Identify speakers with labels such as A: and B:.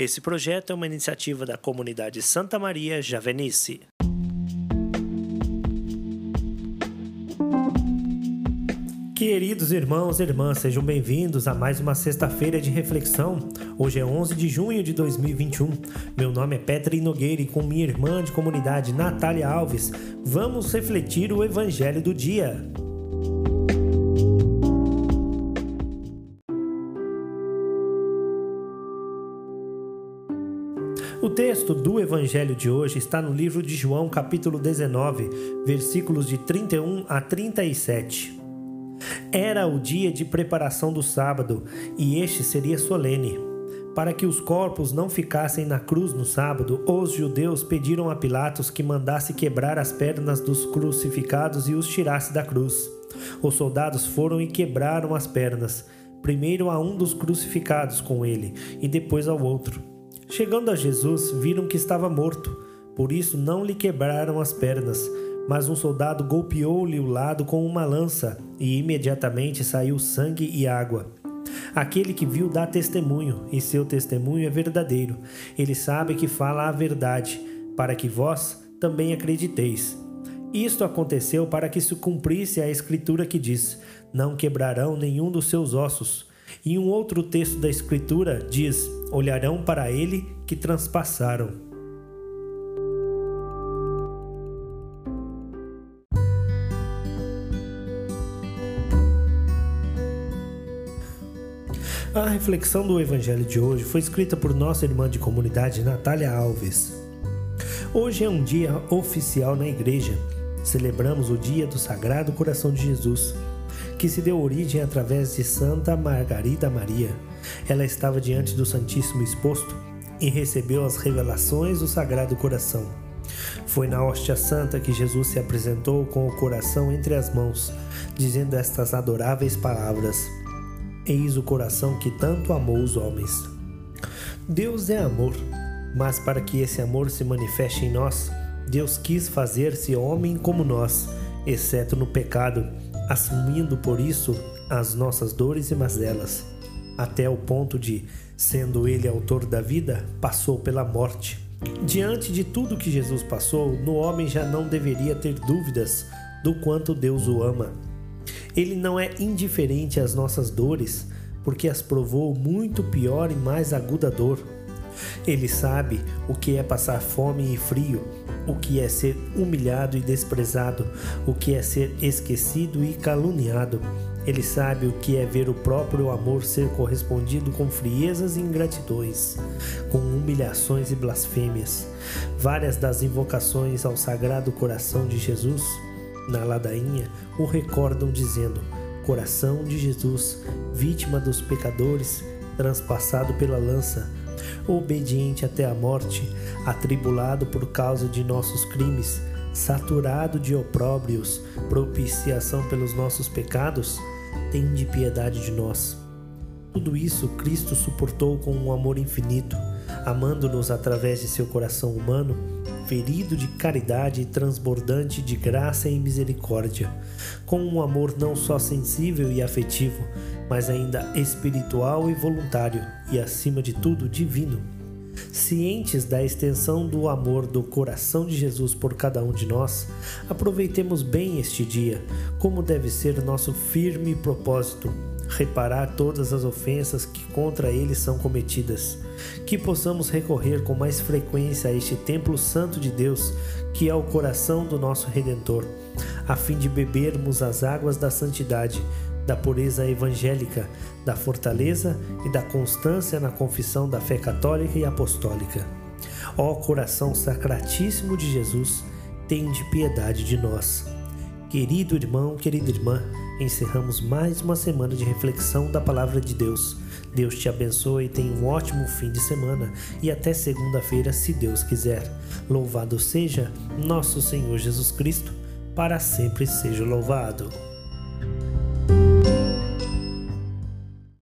A: Esse projeto é uma iniciativa da comunidade Santa Maria Javenice. Queridos irmãos e irmãs, sejam bem-vindos a mais uma sexta-feira de reflexão. Hoje é 11 de junho de 2021. Meu nome é Petri Nogueira e com minha irmã de comunidade Natália Alves, vamos refletir o evangelho do dia. O texto do Evangelho de hoje está no livro de João, capítulo 19, versículos de 31 a 37. Era o dia de preparação do sábado, e este seria solene. Para que os corpos não ficassem na cruz no sábado, os judeus pediram a Pilatos que mandasse quebrar as pernas dos crucificados e os tirasse da cruz. Os soldados foram e quebraram as pernas, primeiro a um dos crucificados com ele, e depois ao outro. Chegando a Jesus, viram que estava morto, por isso não lhe quebraram as pernas mas um soldado golpeou-lhe o lado com uma lança, e imediatamente saiu sangue e água. Aquele que viu dá testemunho, e seu testemunho é verdadeiro. Ele sabe que fala a verdade, para que vós também acrediteis. Isto aconteceu para que se cumprisse a escritura que diz: Não quebrarão nenhum dos seus ossos. E um outro texto da escritura diz: Olharão para ele que transpassaram. A reflexão do Evangelho de hoje foi escrita por nossa irmã de comunidade Natália Alves. Hoje é um dia oficial na igreja. Celebramos o dia do Sagrado Coração de Jesus, que se deu origem através de Santa Margarida Maria. Ela estava diante do Santíssimo exposto e recebeu as revelações do Sagrado Coração. Foi na hóstia santa que Jesus se apresentou com o coração entre as mãos, dizendo estas adoráveis palavras: Eis o coração que tanto amou os homens. Deus é amor, mas para que esse amor se manifeste em nós, Deus quis fazer-se homem como nós, exceto no pecado, assumindo por isso as nossas dores e mazelas, até o ponto de, sendo ele autor da vida, passou pela morte. Diante de tudo que Jesus passou, no homem já não deveria ter dúvidas do quanto Deus o ama ele não é indiferente às nossas dores, porque as provou muito pior e mais aguda dor. Ele sabe o que é passar fome e frio, o que é ser humilhado e desprezado, o que é ser esquecido e caluniado. Ele sabe o que é ver o próprio amor ser correspondido com friezas e ingratidões, com humilhações e blasfêmias. Várias das invocações ao Sagrado Coração de Jesus na ladainha o recordam dizendo: Coração de Jesus, vítima dos pecadores, transpassado pela lança, obediente até a morte, atribulado por causa de nossos crimes, saturado de opróbrios, propiciação pelos nossos pecados, tem de piedade de nós. Tudo isso Cristo suportou com um amor infinito, amando-nos através de seu coração humano ferido de caridade e transbordante de graça e misericórdia, com um amor não só sensível e afetivo, mas ainda espiritual e voluntário, e acima de tudo divino. Cientes da extensão do amor do coração de Jesus por cada um de nós, aproveitemos bem este dia, como deve ser nosso firme propósito reparar todas as ofensas que contra ele são cometidas, que possamos recorrer com mais frequência a este templo santo de Deus, que é o coração do nosso Redentor, a fim de bebermos as águas da santidade, da pureza evangélica, da fortaleza e da constância na confissão da fé católica e apostólica. Ó coração sacratíssimo de Jesus, tende piedade de nós. Querido irmão, querida irmã, encerramos mais uma semana de reflexão da palavra de Deus. Deus te abençoe e tenha um ótimo fim de semana e até segunda-feira, se Deus quiser. Louvado seja nosso Senhor Jesus Cristo, para sempre seja louvado.